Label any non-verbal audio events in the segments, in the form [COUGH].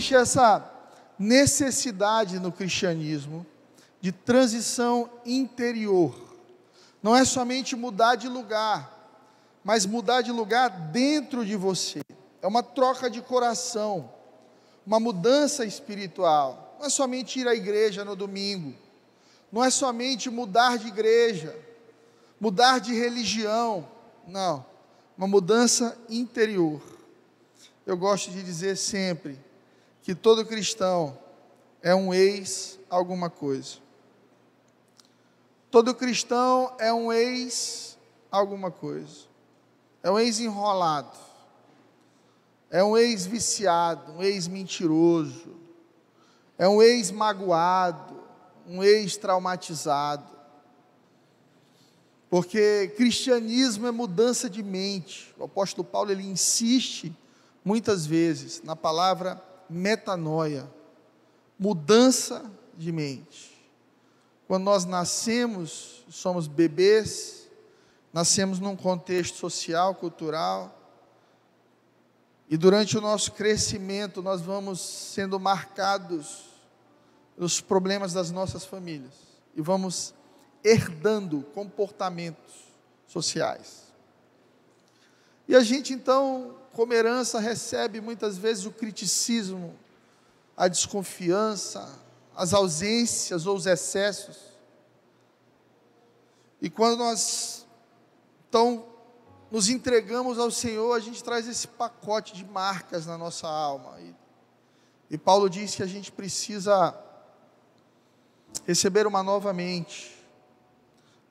existe essa necessidade no cristianismo de transição interior. Não é somente mudar de lugar, mas mudar de lugar dentro de você. É uma troca de coração, uma mudança espiritual. Não é somente ir à igreja no domingo, não é somente mudar de igreja, mudar de religião, não, uma mudança interior. Eu gosto de dizer sempre que todo cristão é um ex alguma coisa. Todo cristão é um ex alguma coisa. É um ex enrolado. É um ex viciado, um ex mentiroso. É um ex magoado, um ex traumatizado. Porque cristianismo é mudança de mente. O apóstolo Paulo ele insiste muitas vezes na palavra metanoia, mudança de mente. Quando nós nascemos, somos bebês, nascemos num contexto social, cultural, e durante o nosso crescimento nós vamos sendo marcados pelos problemas das nossas famílias e vamos herdando comportamentos sociais. E a gente então, como herança, recebe muitas vezes o criticismo, a desconfiança, as ausências ou os excessos. E quando nós então nos entregamos ao Senhor, a gente traz esse pacote de marcas na nossa alma. E, e Paulo diz que a gente precisa receber uma nova mente,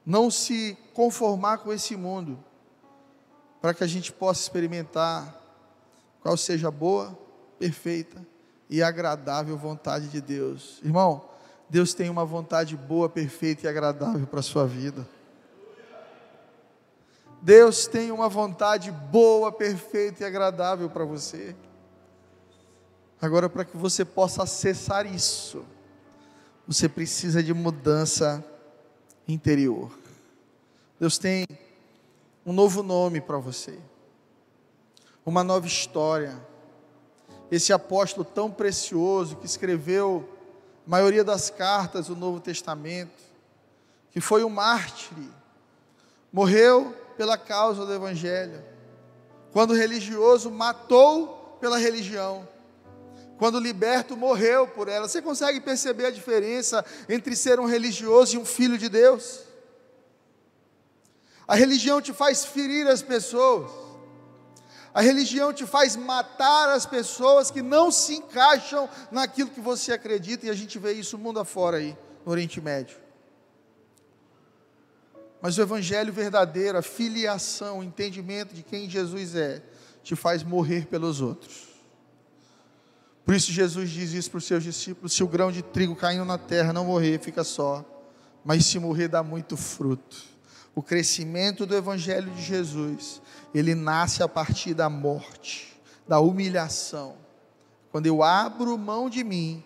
não se conformar com esse mundo, para que a gente possa experimentar qual seja a boa, perfeita e agradável vontade de Deus. Irmão, Deus tem uma vontade boa, perfeita e agradável para a sua vida. Deus tem uma vontade boa, perfeita e agradável para você. Agora, para que você possa acessar isso, você precisa de mudança interior. Deus tem um novo nome para você, uma nova história esse apóstolo tão precioso que escreveu a maioria das cartas do Novo Testamento, que foi um mártir, morreu pela causa do Evangelho, quando religioso matou pela religião, quando liberto morreu por ela. Você consegue perceber a diferença entre ser um religioso e um filho de Deus? A religião te faz ferir as pessoas. A religião te faz matar as pessoas que não se encaixam naquilo que você acredita, e a gente vê isso mundo afora aí, no Oriente Médio. Mas o Evangelho verdadeiro, a filiação, o entendimento de quem Jesus é, te faz morrer pelos outros. Por isso Jesus diz isso para os seus discípulos: se o grão de trigo caindo na terra não morrer, fica só, mas se morrer, dá muito fruto. O crescimento do Evangelho de Jesus ele nasce a partir da morte, da humilhação. Quando eu abro mão de mim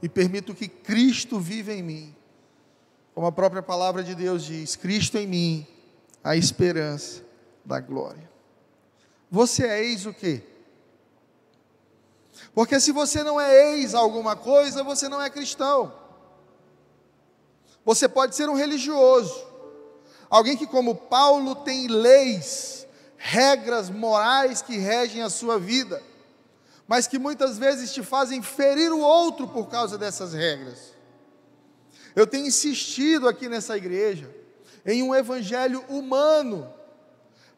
e permito que Cristo viva em mim, como a própria palavra de Deus diz: Cristo em mim, a esperança da glória. Você é ex o quê? Porque se você não é ex alguma coisa, você não é cristão. Você pode ser um religioso, alguém que, como Paulo, tem leis regras morais que regem a sua vida, mas que muitas vezes te fazem ferir o outro por causa dessas regras. Eu tenho insistido aqui nessa igreja em um evangelho humano.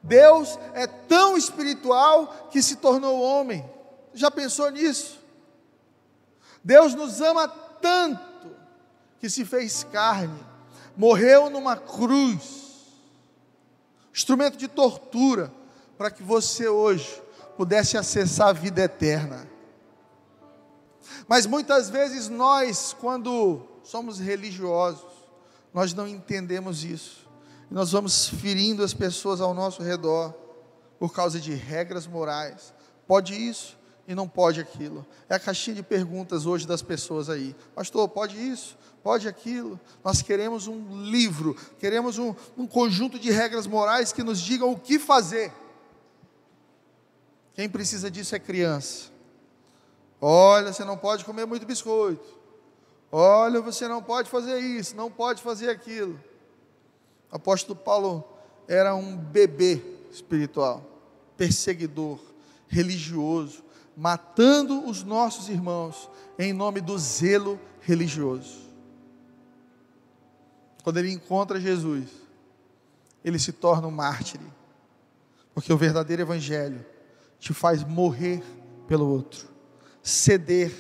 Deus é tão espiritual que se tornou homem. Já pensou nisso? Deus nos ama tanto que se fez carne, morreu numa cruz instrumento de tortura, para que você hoje pudesse acessar a vida eterna. Mas muitas vezes nós, quando somos religiosos, nós não entendemos isso. E nós vamos ferindo as pessoas ao nosso redor por causa de regras morais. Pode isso e não pode aquilo. É a caixinha de perguntas hoje das pessoas aí. Pastor, pode isso? Pode aquilo. Nós queremos um livro, queremos um, um conjunto de regras morais que nos digam o que fazer. Quem precisa disso é criança. Olha, você não pode comer muito biscoito. Olha, você não pode fazer isso, não pode fazer aquilo. O apóstolo Paulo era um bebê espiritual, perseguidor, religioso, matando os nossos irmãos em nome do zelo religioso. Quando ele encontra Jesus, ele se torna um mártir, porque o verdadeiro evangelho te faz morrer pelo outro, ceder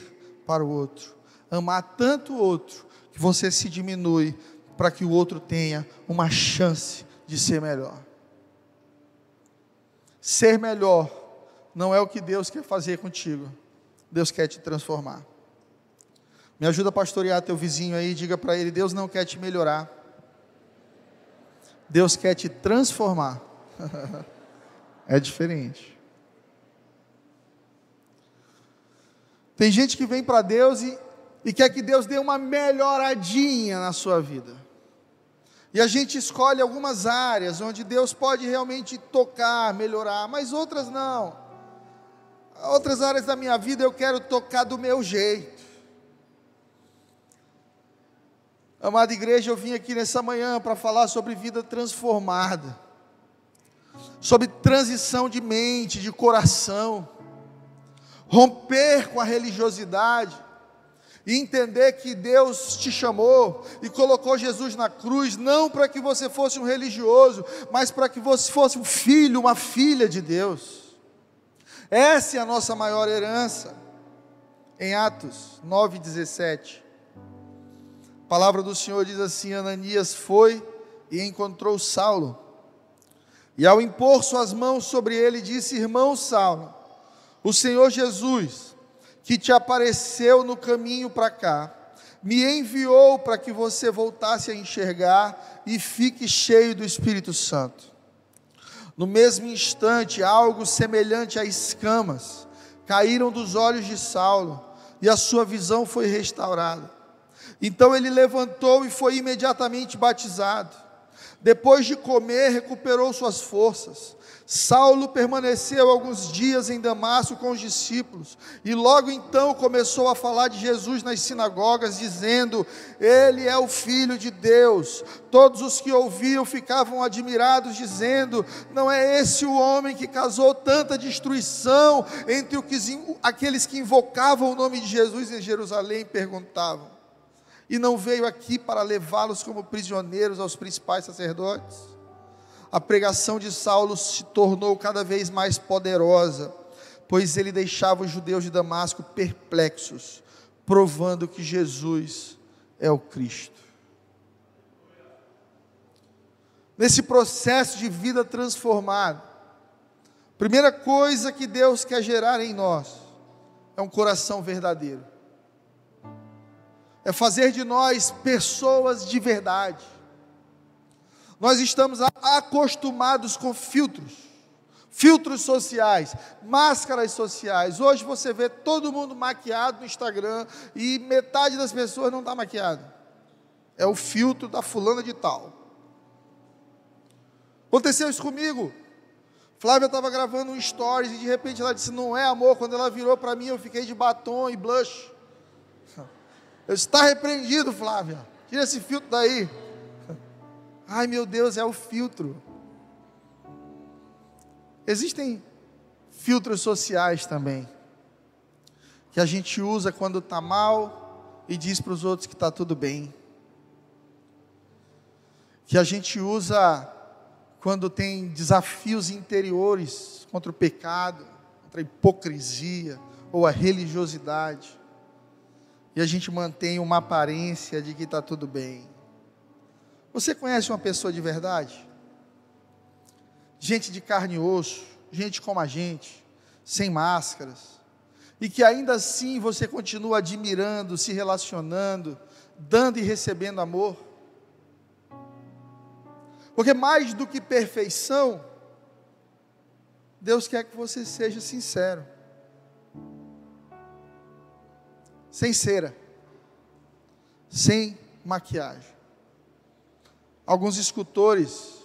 para o outro, amar tanto o outro que você se diminui para que o outro tenha uma chance de ser melhor. Ser melhor não é o que Deus quer fazer contigo. Deus quer te transformar. Me ajuda a pastorear teu vizinho aí, diga para ele: Deus não quer te melhorar. Deus quer te transformar. [LAUGHS] é diferente. Tem gente que vem para Deus e, e quer que Deus dê uma melhoradinha na sua vida. E a gente escolhe algumas áreas onde Deus pode realmente tocar, melhorar, mas outras não. Outras áreas da minha vida eu quero tocar do meu jeito. Amada igreja, eu vim aqui nessa manhã para falar sobre vida transformada, sobre transição de mente, de coração, romper com a religiosidade e entender que Deus te chamou e colocou Jesus na cruz, não para que você fosse um religioso, mas para que você fosse um filho, uma filha de Deus. Essa é a nossa maior herança. Em Atos 9,17. Palavra do Senhor diz assim: Ananias foi e encontrou Saulo. E ao impor suas mãos sobre ele, disse: Irmão Saulo, o Senhor Jesus, que te apareceu no caminho para cá, me enviou para que você voltasse a enxergar e fique cheio do Espírito Santo. No mesmo instante, algo semelhante a escamas caíram dos olhos de Saulo e a sua visão foi restaurada. Então ele levantou e foi imediatamente batizado. Depois de comer, recuperou suas forças. Saulo permaneceu alguns dias em Damasco com os discípulos e logo então começou a falar de Jesus nas sinagogas, dizendo: Ele é o Filho de Deus. Todos os que ouviam ficavam admirados, dizendo: Não é esse o homem que causou tanta destruição entre aqueles que invocavam o nome de Jesus em Jerusalém? Perguntavam e não veio aqui para levá-los como prisioneiros aos principais sacerdotes. A pregação de Saulo se tornou cada vez mais poderosa, pois ele deixava os judeus de Damasco perplexos, provando que Jesus é o Cristo. Nesse processo de vida transformada, primeira coisa que Deus quer gerar em nós é um coração verdadeiro é fazer de nós pessoas de verdade. Nós estamos acostumados com filtros, filtros sociais, máscaras sociais. Hoje você vê todo mundo maquiado no Instagram e metade das pessoas não está maquiado. É o filtro da fulana de tal. Aconteceu isso comigo. Flávia estava gravando um stories e de repente ela disse: Não é amor. Quando ela virou para mim, eu fiquei de batom e blush. Eu está repreendido, Flávia. Tira esse filtro daí. Ai, meu Deus, é o filtro. Existem filtros sociais também, que a gente usa quando está mal e diz para os outros que está tudo bem. Que a gente usa quando tem desafios interiores contra o pecado, contra a hipocrisia ou a religiosidade e a gente mantém uma aparência de que está tudo bem. Você conhece uma pessoa de verdade? Gente de carne e osso, gente como a gente, sem máscaras, e que ainda assim você continua admirando, se relacionando, dando e recebendo amor. Porque mais do que perfeição, Deus quer que você seja sincero. Sem cera, sem maquiagem. Alguns escultores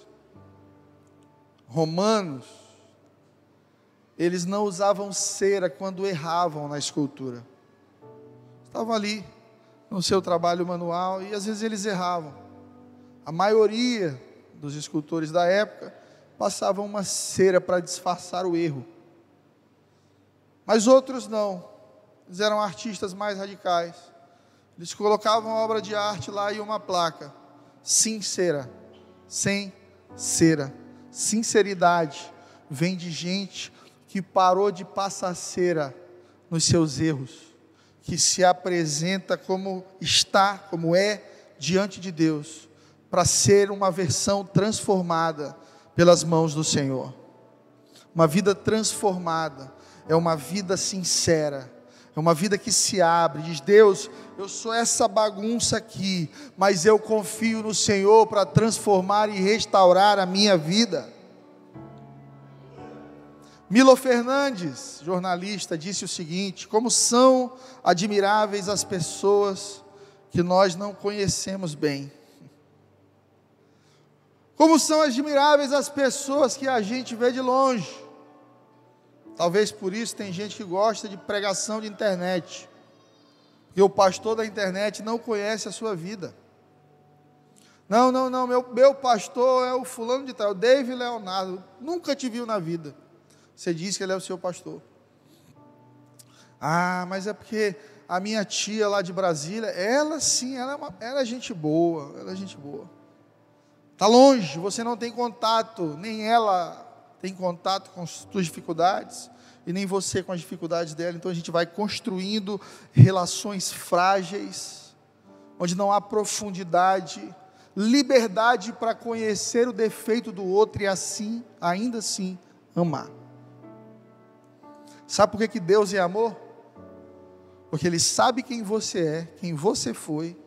romanos eles não usavam cera quando erravam na escultura. Estavam ali no seu trabalho manual e às vezes eles erravam. A maioria dos escultores da época passavam uma cera para disfarçar o erro. Mas outros não. Eles eram artistas mais radicais. Eles colocavam obra de arte lá e uma placa: sincera, sem cera. Sinceridade vem de gente que parou de passar cera nos seus erros, que se apresenta como está, como é diante de Deus, para ser uma versão transformada pelas mãos do Senhor. Uma vida transformada é uma vida sincera, é uma vida que se abre, diz: Deus, eu sou essa bagunça aqui, mas eu confio no Senhor para transformar e restaurar a minha vida. Milo Fernandes, jornalista, disse o seguinte: Como são admiráveis as pessoas que nós não conhecemos bem. Como são admiráveis as pessoas que a gente vê de longe. Talvez por isso tem gente que gosta de pregação de internet. Porque o pastor da internet não conhece a sua vida. Não, não, não, meu, meu pastor é o fulano de tal, o David Leonardo. Nunca te viu na vida. Você diz que ele é o seu pastor. Ah, mas é porque a minha tia lá de Brasília, ela sim, ela é, uma, ela é gente boa, ela é gente boa. Está longe, você não tem contato, nem ela tem contato com as suas dificuldades e nem você com as dificuldades dela. Então a gente vai construindo relações frágeis, onde não há profundidade, liberdade para conhecer o defeito do outro e assim, ainda assim, amar. Sabe por que, que Deus é amor? Porque Ele sabe quem você é, quem você foi,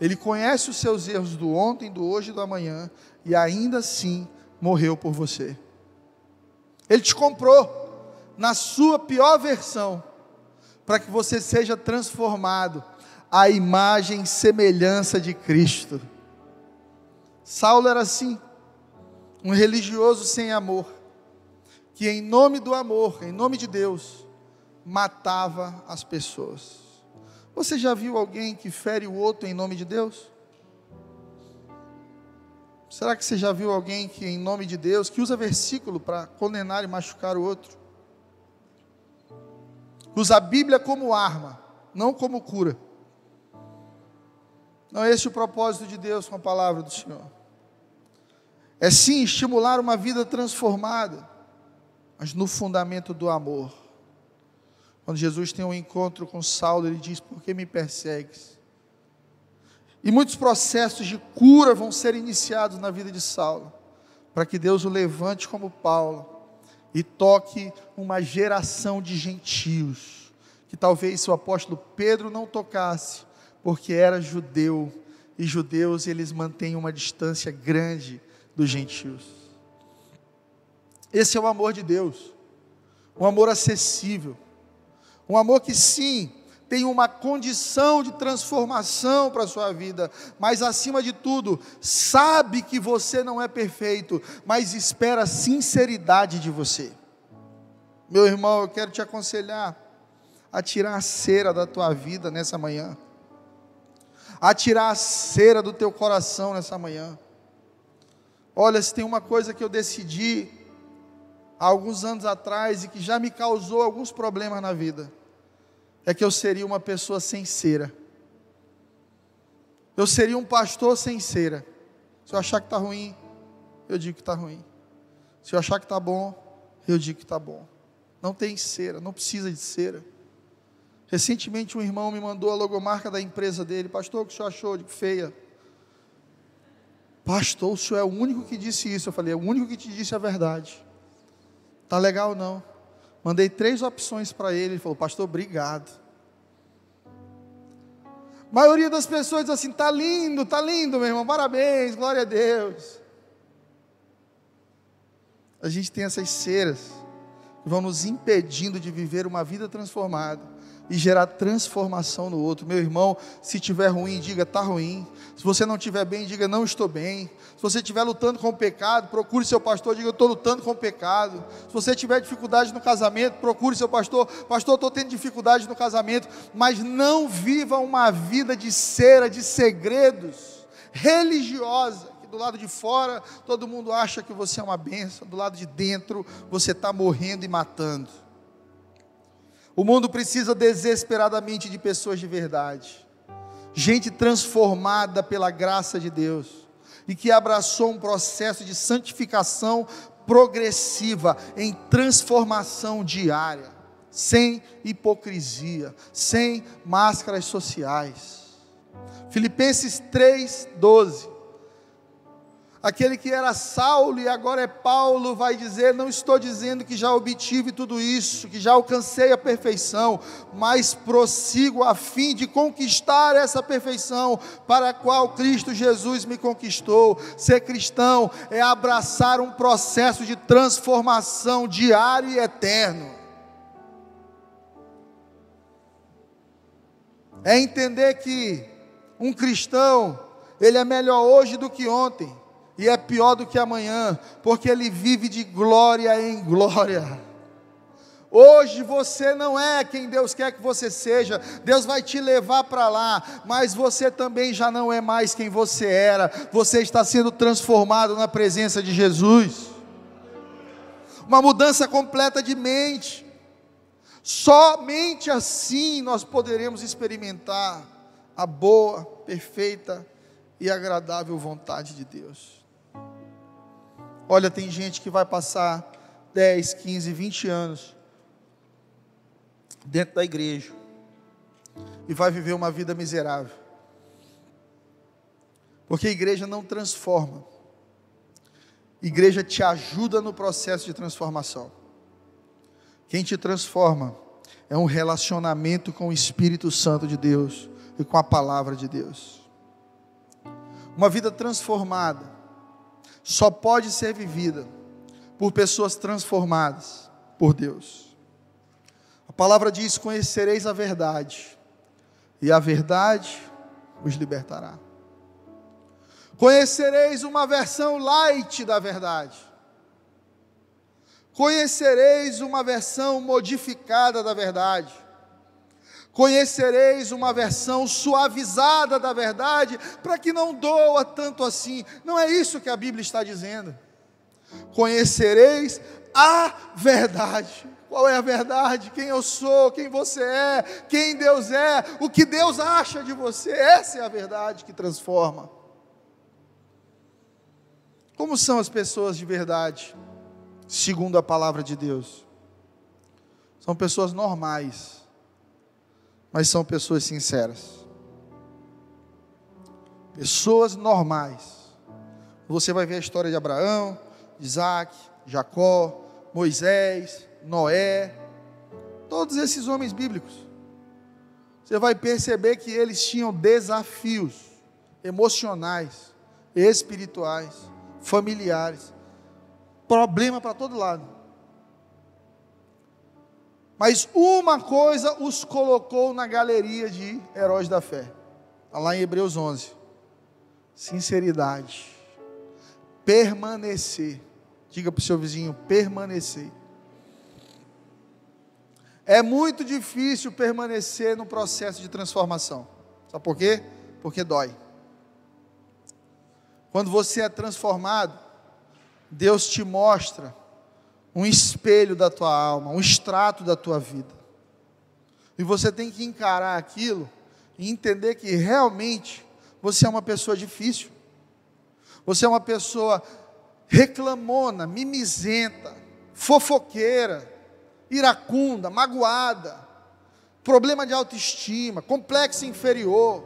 Ele conhece os seus erros do ontem, do hoje e do amanhã, e ainda assim morreu por você. Ele te comprou na sua pior versão, para que você seja transformado à imagem e semelhança de Cristo. Saulo era assim, um religioso sem amor, que em nome do amor, em nome de Deus, matava as pessoas. Você já viu alguém que fere o outro em nome de Deus? Será que você já viu alguém que, em nome de Deus, que usa versículo para condenar e machucar o outro? Usa a Bíblia como arma, não como cura. Não é esse o propósito de Deus com a palavra do Senhor. É sim estimular uma vida transformada, mas no fundamento do amor. Quando Jesus tem um encontro com Saulo, ele diz: Por que me persegues? E muitos processos de cura vão ser iniciados na vida de Saulo, para que Deus o levante como Paulo e toque uma geração de gentios, que talvez o apóstolo Pedro não tocasse, porque era judeu, e judeus eles mantêm uma distância grande dos gentios. Esse é o amor de Deus, um amor acessível, um amor que sim, tem uma condição de transformação para a sua vida, mas acima de tudo, sabe que você não é perfeito, mas espera sinceridade de você. Meu irmão, eu quero te aconselhar a tirar a cera da tua vida nessa manhã, a tirar a cera do teu coração nessa manhã. Olha, se tem uma coisa que eu decidi há alguns anos atrás e que já me causou alguns problemas na vida, é que eu seria uma pessoa sem cera. Eu seria um pastor sem cera. Se eu achar que está ruim, eu digo que está ruim. Se eu achar que está bom, eu digo que está bom. Não tem cera, não precisa de cera. Recentemente um irmão me mandou a logomarca da empresa dele. Pastor, o que o senhor achou? de feia. Pastor, o senhor é o único que disse isso. Eu falei, é o único que te disse a verdade. Tá legal não? Mandei três opções para ele. Ele falou, pastor, obrigado. A maioria das pessoas diz assim: tá lindo, tá lindo, meu irmão, parabéns, glória a Deus. A gente tem essas ceras que vão nos impedindo de viver uma vida transformada, e gerar transformação no outro. Meu irmão, se tiver ruim, diga está ruim. Se você não estiver bem, diga não estou bem. Se você estiver lutando com o pecado, procure seu pastor, diga eu estou lutando com o pecado. Se você tiver dificuldade no casamento, procure seu pastor, pastor, estou tendo dificuldade no casamento, mas não viva uma vida de cera, de segredos, religiosa. Do lado de fora todo mundo acha que você é uma benção, do lado de dentro você está morrendo e matando. O mundo precisa desesperadamente de pessoas de verdade, gente transformada pela graça de Deus. E que abraçou um processo de santificação progressiva, em transformação diária, sem hipocrisia, sem máscaras sociais. Filipenses 3:12 Aquele que era Saulo e agora é Paulo vai dizer: Não estou dizendo que já obtive tudo isso, que já alcancei a perfeição, mas prossigo a fim de conquistar essa perfeição para a qual Cristo Jesus me conquistou. Ser cristão é abraçar um processo de transformação diário e eterno. É entender que um cristão, ele é melhor hoje do que ontem e é pior do que amanhã, porque ele vive de glória em glória. Hoje você não é quem Deus quer que você seja, Deus vai te levar para lá, mas você também já não é mais quem você era, você está sendo transformado na presença de Jesus. Uma mudança completa de mente, somente assim nós poderemos experimentar a boa, perfeita e agradável vontade de Deus. Olha, tem gente que vai passar 10, 15, 20 anos dentro da igreja e vai viver uma vida miserável. Porque a igreja não transforma. A igreja te ajuda no processo de transformação. Quem te transforma é um relacionamento com o Espírito Santo de Deus e com a palavra de Deus. Uma vida transformada só pode ser vivida por pessoas transformadas por Deus. A palavra diz: Conhecereis a verdade, e a verdade os libertará. Conhecereis uma versão light da verdade. Conhecereis uma versão modificada da verdade conhecereis uma versão suavizada da verdade, para que não doa tanto assim. Não é isso que a Bíblia está dizendo. Conhecereis a verdade. Qual é a verdade? Quem eu sou, quem você é, quem Deus é, o que Deus acha de você. Essa é a verdade que transforma. Como são as pessoas de verdade, segundo a palavra de Deus? São pessoas normais mas são pessoas sinceras. Pessoas normais. Você vai ver a história de Abraão, Isaac, Jacó, Moisés, Noé, todos esses homens bíblicos. Você vai perceber que eles tinham desafios emocionais, espirituais, familiares, problema para todo lado. Mas uma coisa os colocou na galeria de heróis da fé. Está lá em Hebreus 11. Sinceridade. Permanecer. Diga para o seu vizinho: permanecer. É muito difícil permanecer no processo de transformação. Sabe por quê? Porque dói. Quando você é transformado, Deus te mostra um espelho da tua alma, um extrato da tua vida. E você tem que encarar aquilo e entender que realmente você é uma pessoa difícil. Você é uma pessoa reclamona, mimizenta, fofoqueira, iracunda, magoada, problema de autoestima, complexo inferior,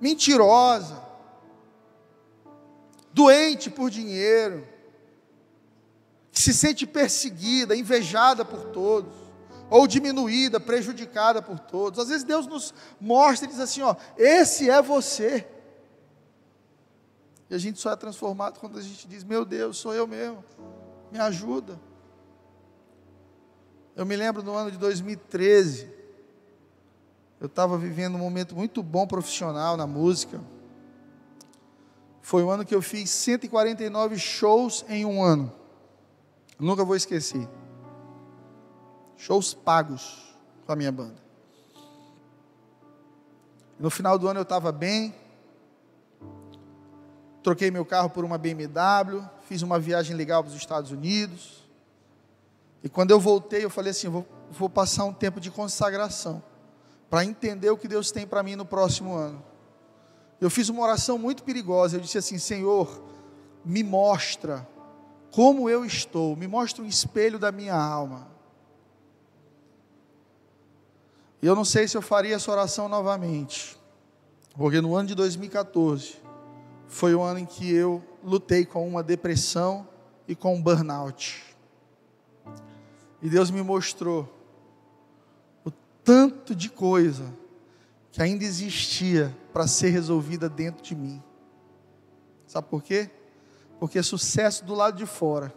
mentirosa, doente por dinheiro, se sente perseguida, invejada por todos, ou diminuída, prejudicada por todos. Às vezes Deus nos mostra e diz assim: ó, esse é você. E a gente só é transformado quando a gente diz: meu Deus, sou eu mesmo, me ajuda. Eu me lembro no ano de 2013, eu estava vivendo um momento muito bom profissional na música. Foi o ano que eu fiz 149 shows em um ano. Nunca vou esquecer. Shows pagos com a minha banda. No final do ano eu estava bem. Troquei meu carro por uma BMW. Fiz uma viagem legal para os Estados Unidos. E quando eu voltei, eu falei assim: vou, vou passar um tempo de consagração, para entender o que Deus tem para mim no próximo ano. Eu fiz uma oração muito perigosa. Eu disse assim: Senhor, me mostra como eu estou, me mostra um espelho da minha alma. E eu não sei se eu faria essa oração novamente, porque no ano de 2014 foi o ano em que eu lutei com uma depressão e com um burnout. E Deus me mostrou o tanto de coisa que ainda existia para ser resolvida dentro de mim. Sabe por quê? Porque sucesso do lado de fora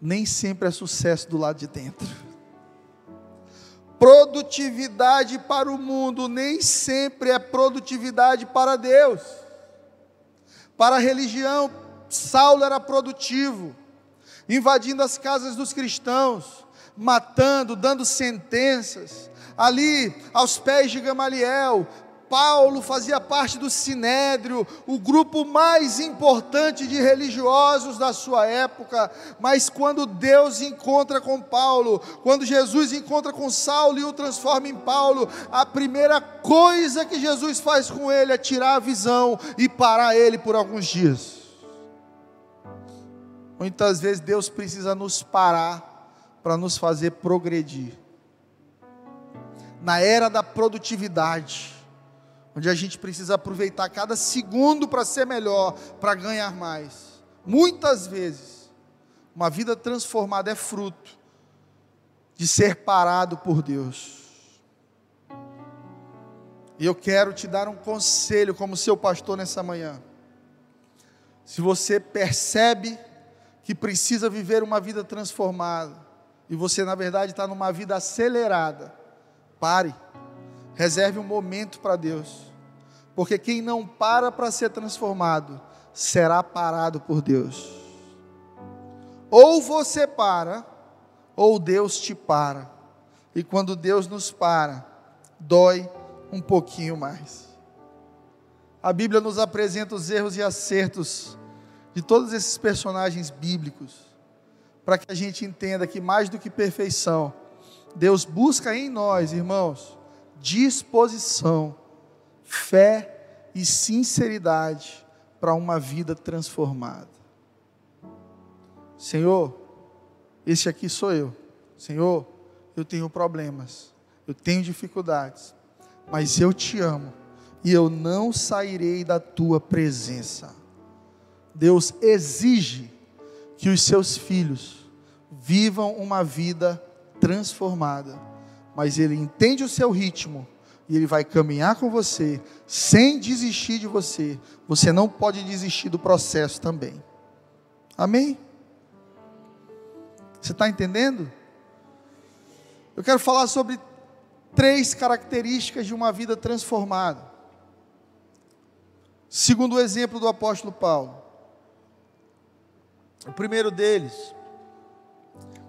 nem sempre é sucesso do lado de dentro. Produtividade para o mundo nem sempre é produtividade para Deus. Para a religião, Saulo era produtivo, invadindo as casas dos cristãos, matando, dando sentenças. Ali, aos pés de Gamaliel, Paulo fazia parte do Sinédrio, o grupo mais importante de religiosos da sua época, mas quando Deus encontra com Paulo, quando Jesus encontra com Saulo e o transforma em Paulo, a primeira coisa que Jesus faz com ele é tirar a visão e parar ele por alguns dias. Muitas vezes Deus precisa nos parar para nos fazer progredir. Na era da produtividade, onde a gente precisa aproveitar cada segundo para ser melhor, para ganhar mais. Muitas vezes, uma vida transformada é fruto de ser parado por Deus. E eu quero te dar um conselho como seu pastor nessa manhã. Se você percebe que precisa viver uma vida transformada, e você na verdade está numa vida acelerada, pare, reserve um momento para Deus, porque quem não para para ser transformado será parado por Deus. Ou você para, ou Deus te para, e quando Deus nos para, dói um pouquinho mais. A Bíblia nos apresenta os erros e acertos de todos esses personagens bíblicos para que a gente entenda que mais do que perfeição, Deus busca em nós, irmãos, disposição, fé e sinceridade para uma vida transformada. Senhor, esse aqui sou eu. Senhor, eu tenho problemas, eu tenho dificuldades, mas eu te amo e eu não sairei da tua presença. Deus exige que os seus filhos vivam uma vida transformada. Mas Ele entende o seu ritmo e Ele vai caminhar com você sem desistir de você. Você não pode desistir do processo também. Amém? Você está entendendo? Eu quero falar sobre três características de uma vida transformada. Segundo o exemplo do apóstolo Paulo. O primeiro deles,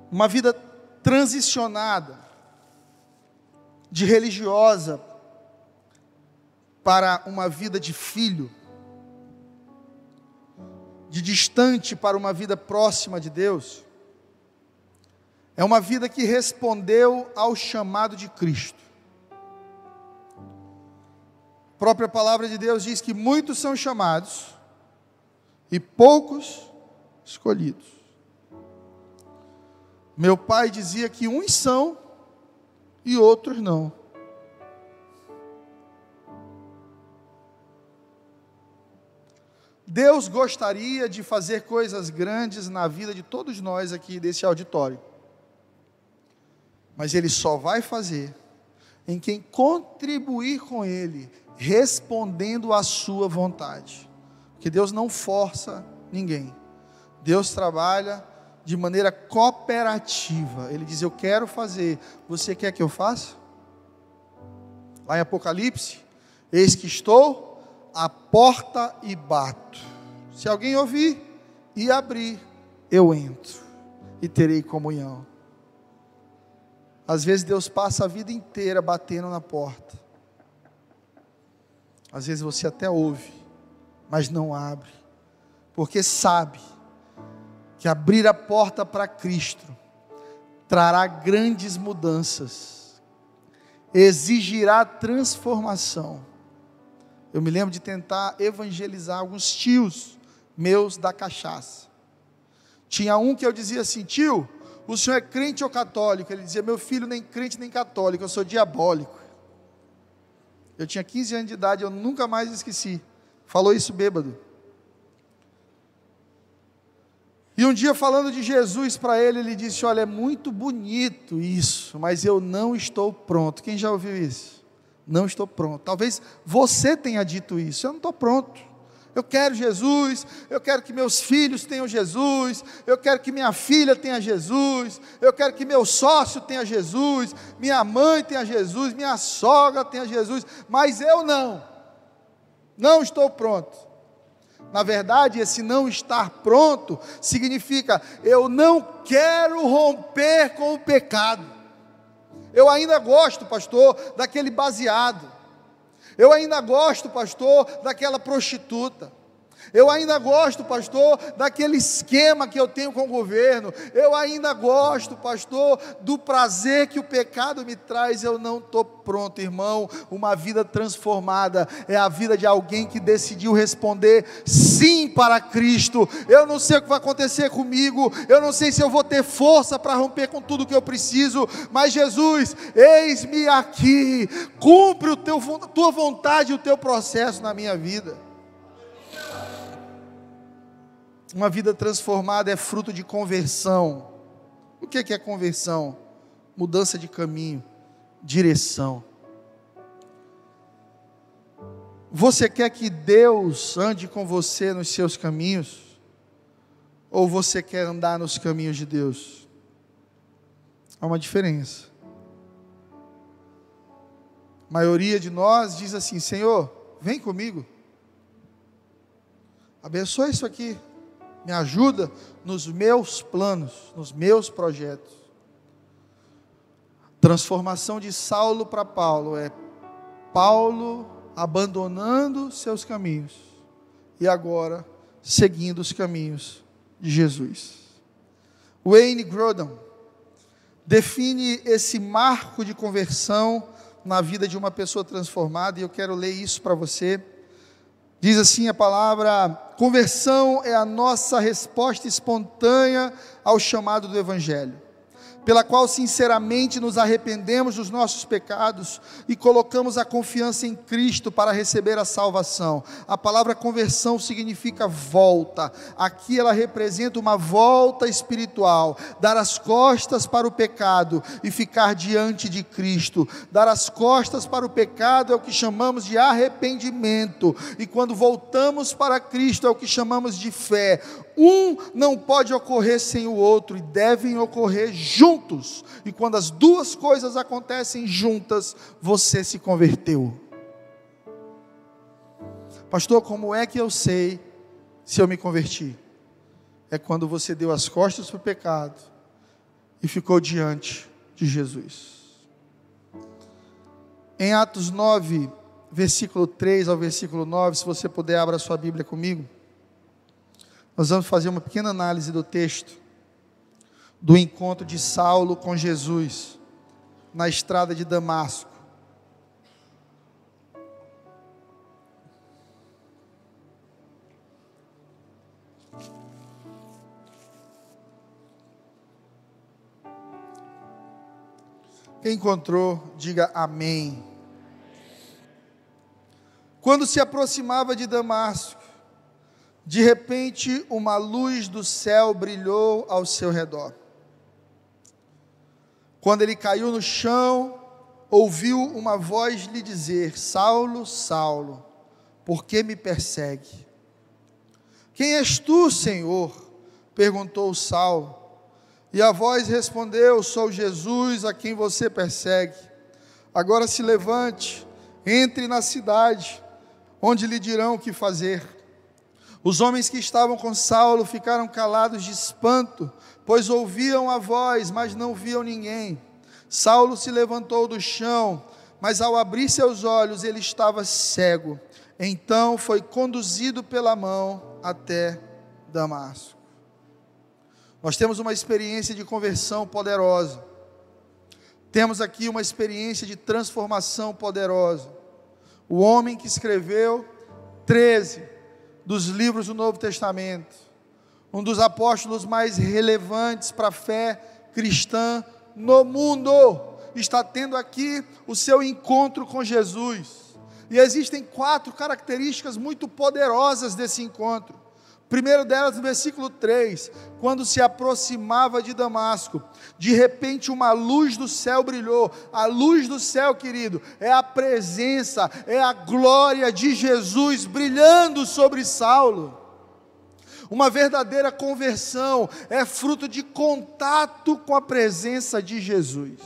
uma vida transicionada de religiosa para uma vida de filho, de distante para uma vida próxima de Deus, é uma vida que respondeu ao chamado de Cristo. A própria palavra de Deus diz que muitos são chamados e poucos escolhidos. Meu pai dizia que uns são e outros não. Deus gostaria de fazer coisas grandes na vida de todos nós aqui desse auditório. Mas Ele só vai fazer em quem contribuir com Ele, respondendo à Sua vontade. Porque Deus não força ninguém. Deus trabalha de maneira cooperativa. Ele diz: Eu quero fazer, você quer que eu faça? Lá em Apocalipse, eis que estou à porta e bato. Se alguém ouvir e abrir, eu entro e terei comunhão. Às vezes Deus passa a vida inteira batendo na porta. Às vezes você até ouve, mas não abre, porque sabe que abrir a porta para Cristo trará grandes mudanças, exigirá transformação. Eu me lembro de tentar evangelizar alguns tios meus da cachaça. Tinha um que eu dizia assim: tio, o senhor é crente ou católico? Ele dizia: meu filho, nem crente nem católico, eu sou diabólico. Eu tinha 15 anos de idade, eu nunca mais esqueci. Falou isso bêbado. E um dia, falando de Jesus para ele, ele disse: Olha, é muito bonito isso, mas eu não estou pronto. Quem já ouviu isso? Não estou pronto. Talvez você tenha dito isso. Eu não estou pronto. Eu quero Jesus, eu quero que meus filhos tenham Jesus, eu quero que minha filha tenha Jesus, eu quero que meu sócio tenha Jesus, minha mãe tenha Jesus, minha sogra tenha Jesus, mas eu não, não estou pronto. Na verdade, esse não estar pronto significa eu não quero romper com o pecado. Eu ainda gosto, pastor, daquele baseado. Eu ainda gosto, pastor, daquela prostituta. Eu ainda gosto, pastor, daquele esquema que eu tenho com o governo. Eu ainda gosto, pastor, do prazer que o pecado me traz. Eu não estou pronto, irmão. Uma vida transformada é a vida de alguém que decidiu responder sim para Cristo. Eu não sei o que vai acontecer comigo. Eu não sei se eu vou ter força para romper com tudo que eu preciso. Mas Jesus, eis-me aqui. Cumpre o teu, tua vontade e o teu processo na minha vida. Uma vida transformada é fruto de conversão. O que é conversão? Mudança de caminho, direção. Você quer que Deus ande com você nos seus caminhos? Ou você quer andar nos caminhos de Deus? Há uma diferença. A maioria de nós diz assim: Senhor, vem comigo, abençoa isso aqui me ajuda nos meus planos, nos meus projetos. Transformação de Saulo para Paulo é Paulo abandonando seus caminhos e agora seguindo os caminhos de Jesus. Wayne Grodon define esse marco de conversão na vida de uma pessoa transformada e eu quero ler isso para você Diz assim a palavra: conversão é a nossa resposta espontânea ao chamado do Evangelho pela qual sinceramente nos arrependemos dos nossos pecados e colocamos a confiança em Cristo para receber a salvação. A palavra conversão significa volta. Aqui ela representa uma volta espiritual, dar as costas para o pecado e ficar diante de Cristo. Dar as costas para o pecado é o que chamamos de arrependimento, e quando voltamos para Cristo é o que chamamos de fé. Um não pode ocorrer sem o outro e devem ocorrer juntos. E quando as duas coisas acontecem juntas, você se converteu. Pastor, como é que eu sei se eu me converti? É quando você deu as costas para o pecado e ficou diante de Jesus. Em Atos 9, versículo 3 ao versículo 9, se você puder, abra sua Bíblia comigo. Nós vamos fazer uma pequena análise do texto do encontro de Saulo com Jesus na estrada de Damasco. Quem encontrou, diga amém. Quando se aproximava de Damasco, de repente, uma luz do céu brilhou ao seu redor. Quando ele caiu no chão, ouviu uma voz lhe dizer: Saulo, Saulo, por que me persegue? Quem és tu, Senhor? perguntou Saulo. E a voz respondeu: Sou Jesus a quem você persegue. Agora se levante, entre na cidade, onde lhe dirão o que fazer. Os homens que estavam com Saulo ficaram calados de espanto, pois ouviam a voz, mas não viam ninguém. Saulo se levantou do chão, mas ao abrir seus olhos ele estava cego. Então foi conduzido pela mão até Damasco. Nós temos uma experiência de conversão poderosa. Temos aqui uma experiência de transformação poderosa. O homem que escreveu 13 dos livros do Novo Testamento, um dos apóstolos mais relevantes para a fé cristã no mundo, está tendo aqui o seu encontro com Jesus. E existem quatro características muito poderosas desse encontro. Primeiro delas, no versículo 3, quando se aproximava de Damasco, de repente uma luz do céu brilhou. A luz do céu, querido, é a presença, é a glória de Jesus brilhando sobre Saulo. Uma verdadeira conversão é fruto de contato com a presença de Jesus.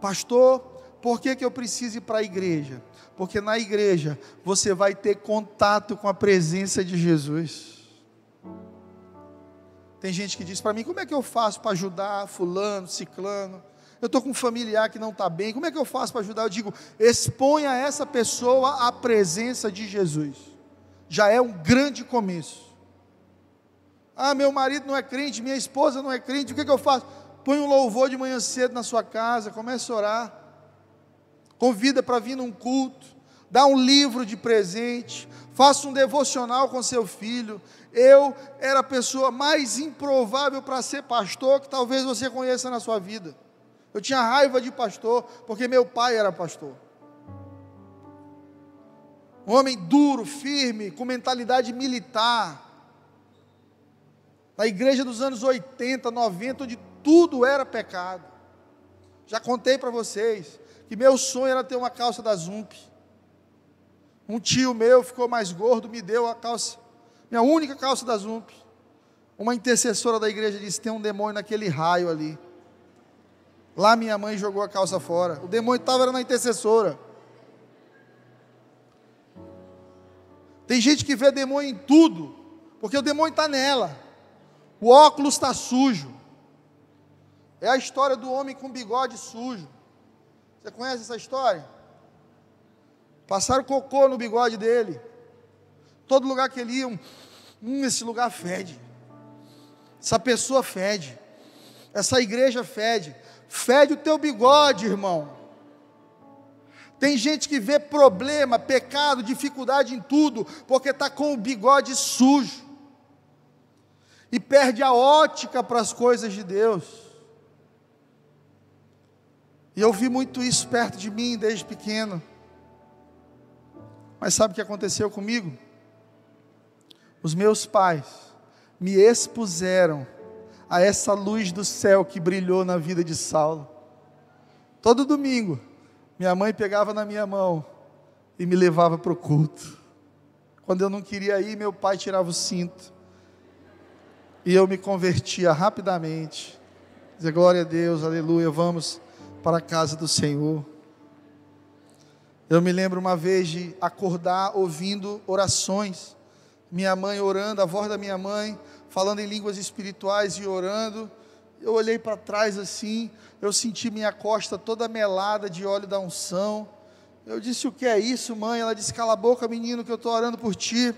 Pastor, por que, que eu preciso ir para a igreja? Porque na igreja você vai ter contato com a presença de Jesus. Tem gente que diz para mim: como é que eu faço para ajudar Fulano, Ciclano? Eu estou com um familiar que não está bem, como é que eu faço para ajudar? Eu digo: exponha essa pessoa à presença de Jesus, já é um grande começo. Ah, meu marido não é crente, minha esposa não é crente, o que, que eu faço? Põe um louvor de manhã cedo na sua casa, comece a orar convida para vir num culto, dá um livro de presente, faça um devocional com seu filho. Eu era a pessoa mais improvável para ser pastor que talvez você conheça na sua vida. Eu tinha raiva de pastor, porque meu pai era pastor. Um homem duro, firme, com mentalidade militar. Na igreja dos anos 80, 90, onde tudo era pecado. Já contei para vocês que meu sonho era ter uma calça da Zump. Um tio meu ficou mais gordo, me deu a calça, minha única calça da Zump. Uma intercessora da igreja disse: tem um demônio naquele raio ali. Lá minha mãe jogou a calça fora. O demônio estava na intercessora. Tem gente que vê demônio em tudo, porque o demônio está nela. O óculos está sujo. É a história do homem com bigode sujo. Você conhece essa história? Passaram cocô no bigode dele. Todo lugar que ele ia, hum, esse lugar fede. Essa pessoa fede. Essa igreja fede. Fede o teu bigode, irmão. Tem gente que vê problema, pecado, dificuldade em tudo, porque está com o bigode sujo. E perde a ótica para as coisas de Deus. E eu vi muito isso perto de mim desde pequeno. Mas sabe o que aconteceu comigo? Os meus pais me expuseram a essa luz do céu que brilhou na vida de Saulo. Todo domingo, minha mãe pegava na minha mão e me levava para o culto. Quando eu não queria ir, meu pai tirava o cinto. E eu me convertia rapidamente. Dizer glória a Deus, aleluia, vamos para a casa do Senhor. Eu me lembro uma vez de acordar ouvindo orações, minha mãe orando, a voz da minha mãe, falando em línguas espirituais e orando. Eu olhei para trás assim, eu senti minha costa toda melada de óleo da unção. Eu disse: O que é isso, mãe? Ela disse: Cala a boca, menino, que eu estou orando por ti.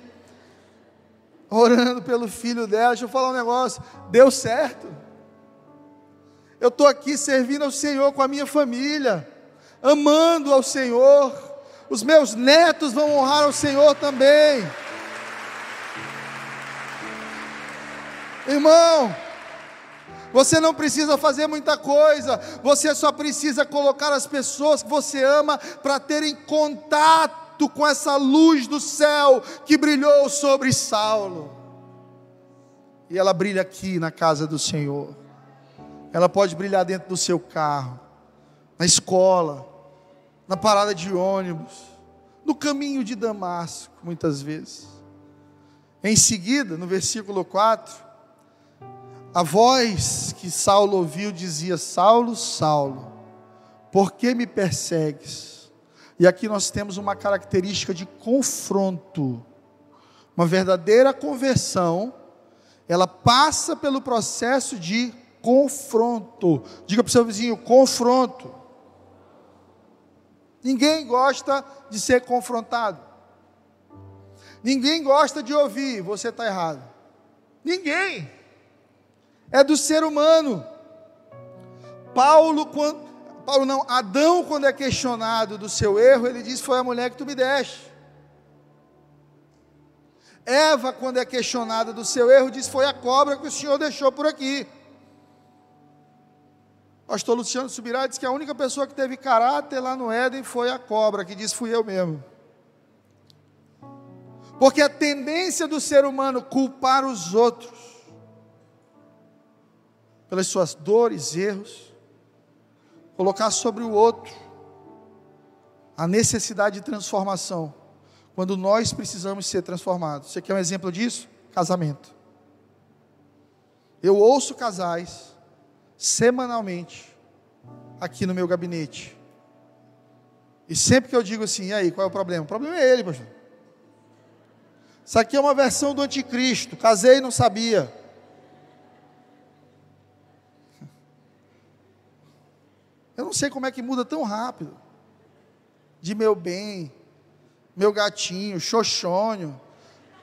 Orando pelo filho dela. Deixa eu falar um negócio. Deu certo. Eu estou aqui servindo ao Senhor com a minha família, amando ao Senhor. Os meus netos vão honrar ao Senhor também. Irmão, você não precisa fazer muita coisa, você só precisa colocar as pessoas que você ama para terem contato com essa luz do céu que brilhou sobre Saulo. E ela brilha aqui na casa do Senhor ela pode brilhar dentro do seu carro, na escola, na parada de ônibus, no caminho de Damasco, muitas vezes. Em seguida, no versículo 4, A voz que Saulo ouviu dizia: Saulo, Saulo, por que me persegues? E aqui nós temos uma característica de confronto. Uma verdadeira conversão, ela passa pelo processo de confronto. Diga para o seu vizinho: confronto. Ninguém gosta de ser confrontado. Ninguém gosta de ouvir, você está errado. Ninguém. É do ser humano. Paulo, quando, Paulo não, Adão, quando é questionado do seu erro, ele diz: Foi a mulher que tu me deste. Eva, quando é questionada do seu erro, diz: Foi a cobra que o Senhor deixou por aqui. Pastor Luciano Subirá diz que a única pessoa que teve caráter lá no Éden foi a cobra, que diz: Fui eu mesmo. Porque a tendência do ser humano culpar os outros pelas suas dores, erros, colocar sobre o outro a necessidade de transformação, quando nós precisamos ser transformados. Você quer um exemplo disso? Casamento. Eu ouço casais semanalmente aqui no meu gabinete. E sempre que eu digo assim, e aí, qual é o problema? O problema é ele, pastor. Isso aqui é uma versão do anticristo. Casei e não sabia. [LAUGHS] Eu não sei como é que muda tão rápido. De meu bem, meu gatinho, xoxônio.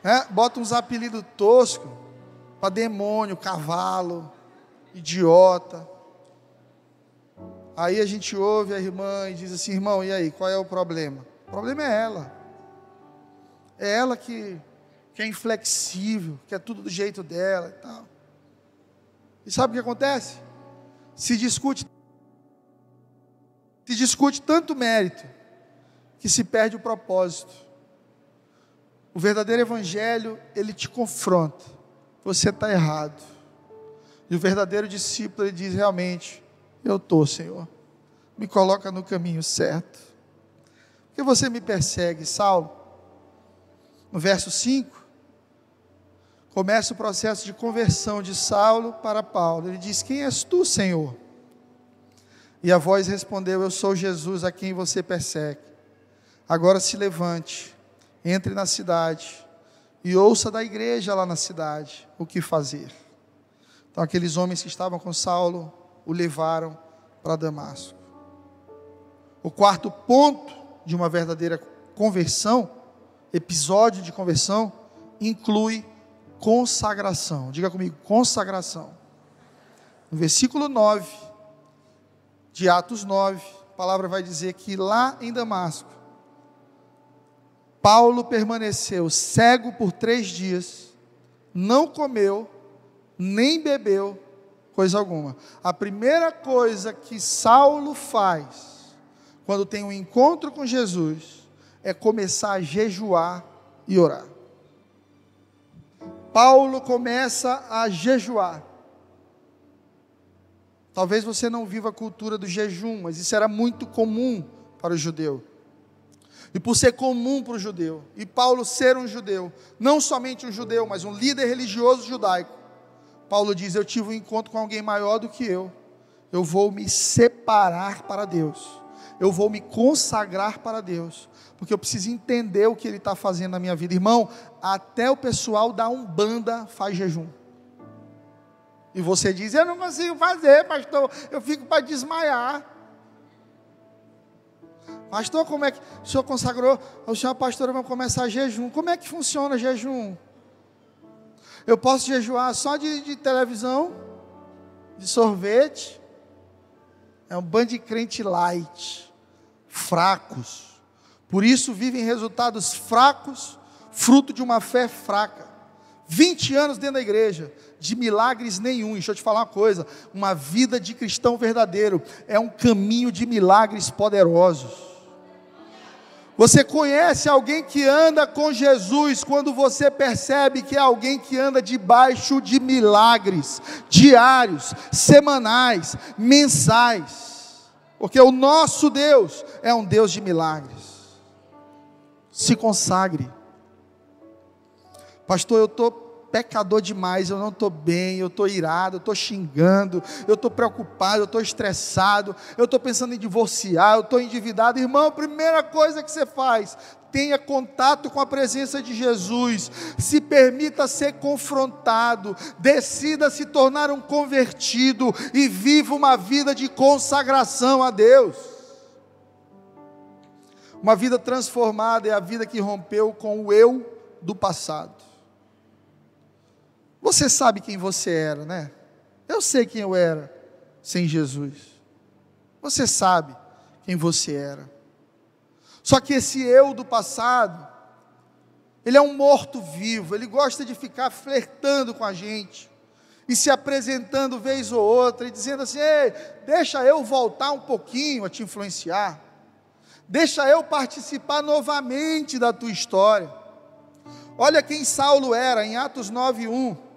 Né? Bota uns apelidos toscos para demônio, cavalo, idiota. Aí a gente ouve a irmã e diz assim: irmão, e aí, qual é o problema? O problema é ela. É ela que que é inflexível, que é tudo do jeito dela e tal. E sabe o que acontece? Se discute, se discute tanto mérito que se perde o propósito. O verdadeiro evangelho, ele te confronta. Você está errado. E o verdadeiro discípulo, ele diz realmente: Eu estou, Senhor. Me coloca no caminho certo. Porque você me persegue, Saulo. No verso 5, começa o processo de conversão de Saulo para Paulo. Ele diz: Quem és tu, Senhor? E a voz respondeu: Eu sou Jesus a quem você persegue. Agora se levante, entre na cidade e ouça da igreja lá na cidade o que fazer. Então, aqueles homens que estavam com Saulo o levaram para Damasco. O quarto ponto de uma verdadeira conversão, episódio de conversão, inclui consagração. Diga comigo, consagração. No versículo 9 de Atos 9, a palavra vai dizer que lá em Damasco, Paulo permaneceu cego por três dias, não comeu, nem bebeu coisa alguma. A primeira coisa que Saulo faz, quando tem um encontro com Jesus, é começar a jejuar e orar. Paulo começa a jejuar. Talvez você não viva a cultura do jejum, mas isso era muito comum para o judeu. E por ser comum para o judeu, e Paulo ser um judeu, não somente um judeu, mas um líder religioso judaico, Paulo diz: Eu tive um encontro com alguém maior do que eu, eu vou me separar para Deus, eu vou me consagrar para Deus, porque eu preciso entender o que Ele está fazendo na minha vida. Irmão, até o pessoal da Umbanda faz jejum. E você diz: Eu não consigo fazer, pastor, eu fico para desmaiar. Pastor, como é que o senhor consagrou? O senhor, pastor, vai começar jejum. Como é que funciona jejum? Eu posso jejuar só de, de televisão, de sorvete. É um bando de crente light, fracos por isso vivem resultados fracos, fruto de uma fé fraca. 20 anos dentro da igreja, de milagres nenhum. deixa eu te falar uma coisa: uma vida de cristão verdadeiro é um caminho de milagres poderosos. Você conhece alguém que anda com Jesus quando você percebe que é alguém que anda debaixo de milagres diários, semanais, mensais. Porque o nosso Deus é um Deus de milagres se consagre. Pastor, eu estou pecador demais, eu não estou bem, eu estou irado, eu estou xingando, eu estou preocupado, eu estou estressado, eu estou pensando em divorciar, eu estou endividado. Irmão, a primeira coisa que você faz, tenha contato com a presença de Jesus, se permita ser confrontado, decida se tornar um convertido e viva uma vida de consagração a Deus. Uma vida transformada é a vida que rompeu com o eu do passado. Você sabe quem você era, né? Eu sei quem eu era sem Jesus. Você sabe quem você era. Só que esse eu do passado, ele é um morto-vivo, ele gosta de ficar flertando com a gente e se apresentando vez ou outra e dizendo assim: Ei, deixa eu voltar um pouquinho a te influenciar, deixa eu participar novamente da tua história. Olha quem Saulo era em Atos 9:1.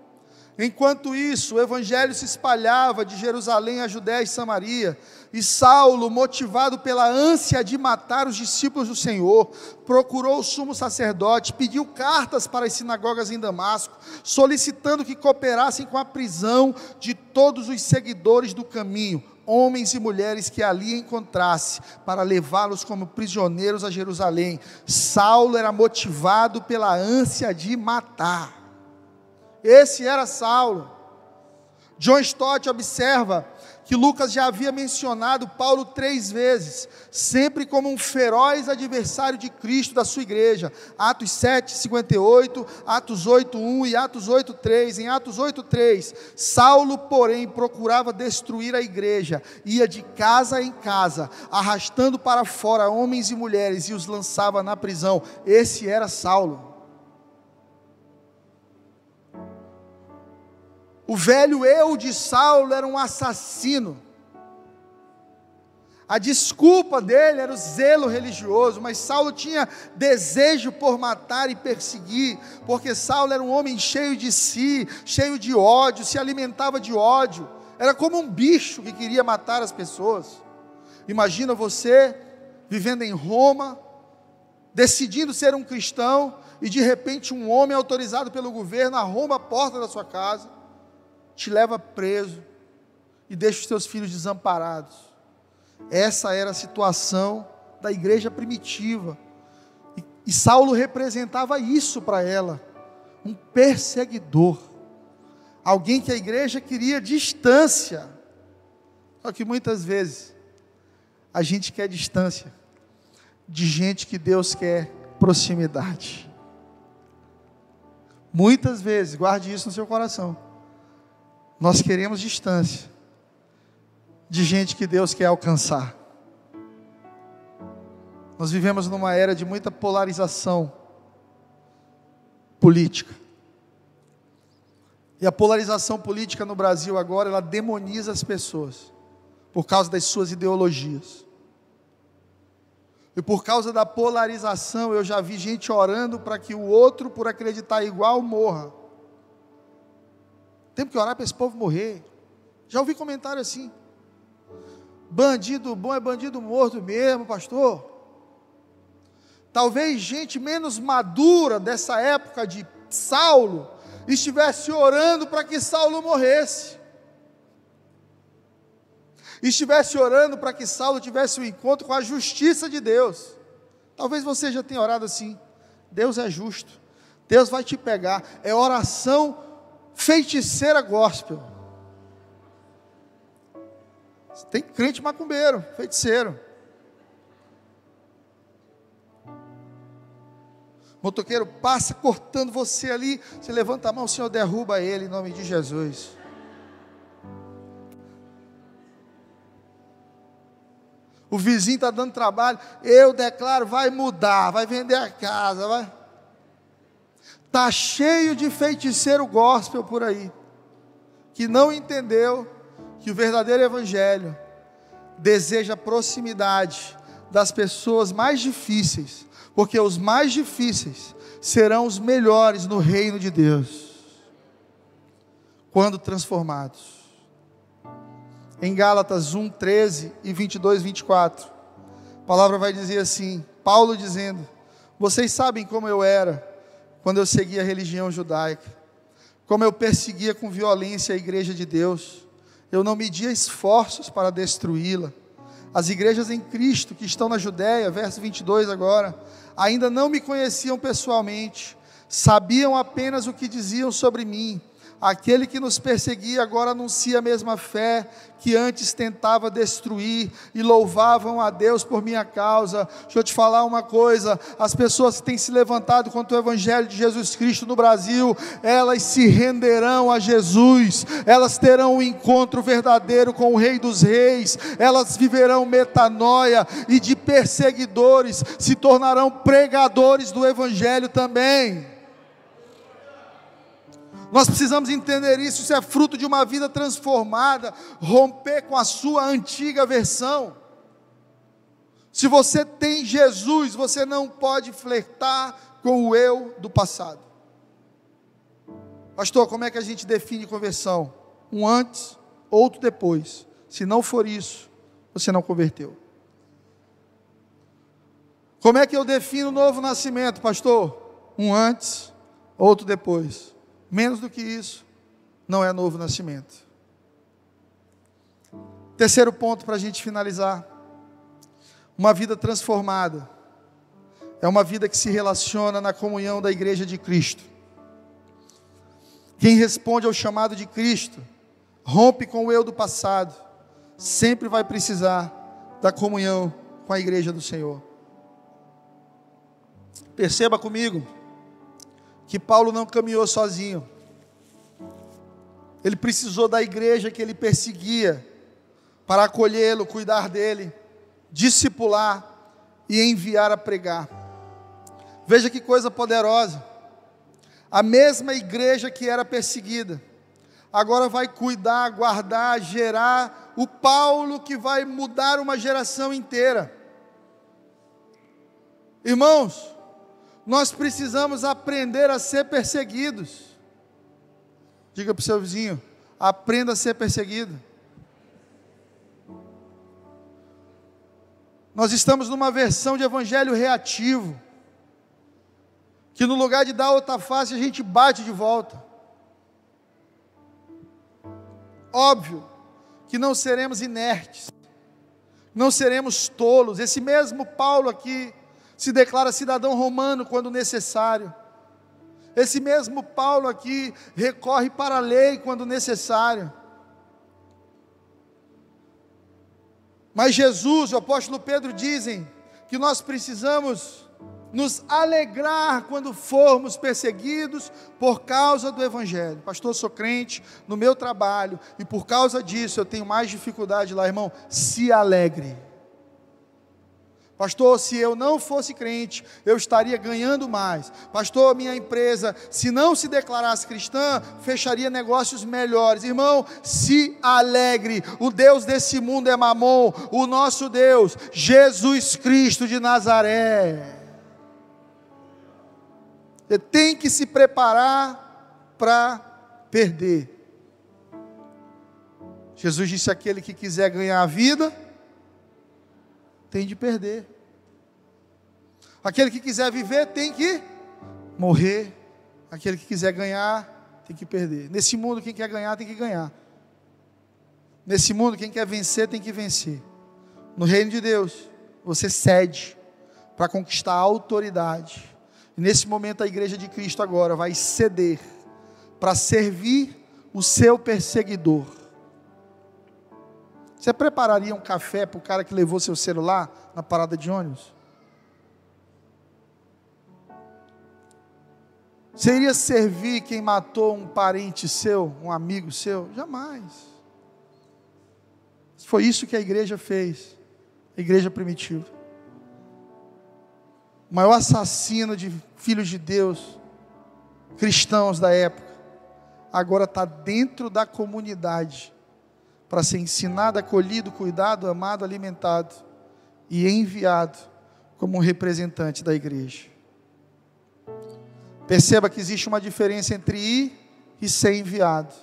Enquanto isso, o evangelho se espalhava de Jerusalém a Judéia e Samaria, e Saulo, motivado pela ânsia de matar os discípulos do Senhor, procurou o sumo sacerdote, pediu cartas para as sinagogas em Damasco, solicitando que cooperassem com a prisão de todos os seguidores do caminho, homens e mulheres que ali encontrasse, para levá-los como prisioneiros a Jerusalém. Saulo era motivado pela ânsia de matar. Esse era Saulo. John Stott observa que Lucas já havia mencionado Paulo três vezes, sempre como um feroz adversário de Cristo da sua igreja. Atos 7, 58, Atos 8, 1 e Atos 8, 3. Em Atos 8, 3, Saulo, porém, procurava destruir a igreja, ia de casa em casa, arrastando para fora homens e mulheres e os lançava na prisão. Esse era Saulo. O velho eu de Saulo era um assassino. A desculpa dele era o zelo religioso, mas Saulo tinha desejo por matar e perseguir, porque Saulo era um homem cheio de si, cheio de ódio, se alimentava de ódio, era como um bicho que queria matar as pessoas. Imagina você vivendo em Roma, decidindo ser um cristão, e de repente um homem autorizado pelo governo arromba a porta da sua casa te leva preso e deixa os teus filhos desamparados. Essa era a situação da igreja primitiva. E, e Saulo representava isso para ela, um perseguidor, alguém que a igreja queria distância. Só que muitas vezes a gente quer distância de gente que Deus quer proximidade. Muitas vezes, guarde isso no seu coração. Nós queremos distância de gente que Deus quer alcançar. Nós vivemos numa era de muita polarização política. E a polarização política no Brasil agora, ela demoniza as pessoas por causa das suas ideologias. E por causa da polarização, eu já vi gente orando para que o outro, por acreditar igual, morra. Temos que orar para esse povo morrer. Já ouvi comentário assim. Bandido bom é bandido morto mesmo, pastor. Talvez gente menos madura dessa época de Saulo estivesse orando para que Saulo morresse. Estivesse orando para que Saulo tivesse um encontro com a justiça de Deus. Talvez você já tenha orado assim. Deus é justo. Deus vai te pegar. É oração feiticeira gospel. Tem crente macumbeiro, feiticeiro. Motoqueiro passa cortando você ali, você levanta a mão, o Senhor derruba ele em nome de Jesus. O vizinho está dando trabalho, eu declaro, vai mudar, vai vender a casa, vai. Está cheio de feiticeiro gospel por aí, que não entendeu que o verdadeiro evangelho deseja proximidade das pessoas mais difíceis, porque os mais difíceis serão os melhores no reino de Deus, quando transformados. Em Gálatas 1, 13 e 22, 24, a palavra vai dizer assim: Paulo dizendo: Vocês sabem como eu era quando eu segui a religião judaica. como eu perseguia com violência a igreja de Deus. Eu não media esforços para destruí-la. As igrejas em Cristo que estão na Judéia, verso 22 agora, ainda não me conheciam pessoalmente, sabiam apenas o que diziam sobre mim Aquele que nos perseguia agora anuncia a mesma fé que antes tentava destruir e louvavam a Deus por minha causa. Deixa eu te falar uma coisa: as pessoas que têm se levantado contra o Evangelho de Jesus Cristo no Brasil, elas se renderão a Jesus, elas terão um encontro verdadeiro com o Rei dos Reis, elas viverão metanoia e de perseguidores se tornarão pregadores do Evangelho também. Nós precisamos entender isso, isso é fruto de uma vida transformada, romper com a sua antiga versão. Se você tem Jesus, você não pode flertar com o eu do passado. Pastor, como é que a gente define conversão? Um antes, outro depois. Se não for isso, você não converteu. Como é que eu defino o novo nascimento, pastor? Um antes, outro depois. Menos do que isso, não é novo nascimento. Terceiro ponto para a gente finalizar: uma vida transformada é uma vida que se relaciona na comunhão da igreja de Cristo. Quem responde ao chamado de Cristo, rompe com o eu do passado, sempre vai precisar da comunhão com a igreja do Senhor. Perceba comigo, que Paulo não caminhou sozinho. Ele precisou da igreja que ele perseguia para acolhê-lo, cuidar dele, discipular e enviar a pregar. Veja que coisa poderosa. A mesma igreja que era perseguida, agora vai cuidar, guardar, gerar o Paulo que vai mudar uma geração inteira. Irmãos, nós precisamos aprender a ser perseguidos. Diga para o seu vizinho: aprenda a ser perseguido. Nós estamos numa versão de evangelho reativo, que no lugar de dar outra face, a gente bate de volta. Óbvio que não seremos inertes, não seremos tolos. Esse mesmo Paulo aqui, se declara cidadão romano quando necessário. Esse mesmo Paulo aqui recorre para a lei quando necessário. Mas Jesus, o apóstolo Pedro dizem que nós precisamos nos alegrar quando formos perseguidos por causa do Evangelho. Pastor, sou crente no meu trabalho e por causa disso eu tenho mais dificuldade lá, irmão. Se alegre. Pastor, se eu não fosse crente, eu estaria ganhando mais. Pastor, minha empresa, se não se declarasse cristã, fecharia negócios melhores. Irmão, se alegre. O Deus desse mundo é Mamon, o nosso Deus, Jesus Cristo de Nazaré. Você tem que se preparar para perder. Jesus disse: aquele que quiser ganhar a vida, tem de perder. Aquele que quiser viver tem que morrer. Aquele que quiser ganhar tem que perder. Nesse mundo, quem quer ganhar tem que ganhar. Nesse mundo, quem quer vencer tem que vencer. No reino de Deus, você cede para conquistar a autoridade. E nesse momento, a igreja de Cristo agora vai ceder para servir o seu perseguidor. Você prepararia um café para o cara que levou seu celular na parada de ônibus? Você iria servir quem matou um parente seu, um amigo seu? Jamais. Foi isso que a igreja fez, a igreja primitiva. O maior assassino de filhos de Deus, cristãos da época, agora está dentro da comunidade para ser ensinado, acolhido, cuidado, amado, alimentado e enviado como representante da igreja. Perceba que existe uma diferença entre ir e ser enviado.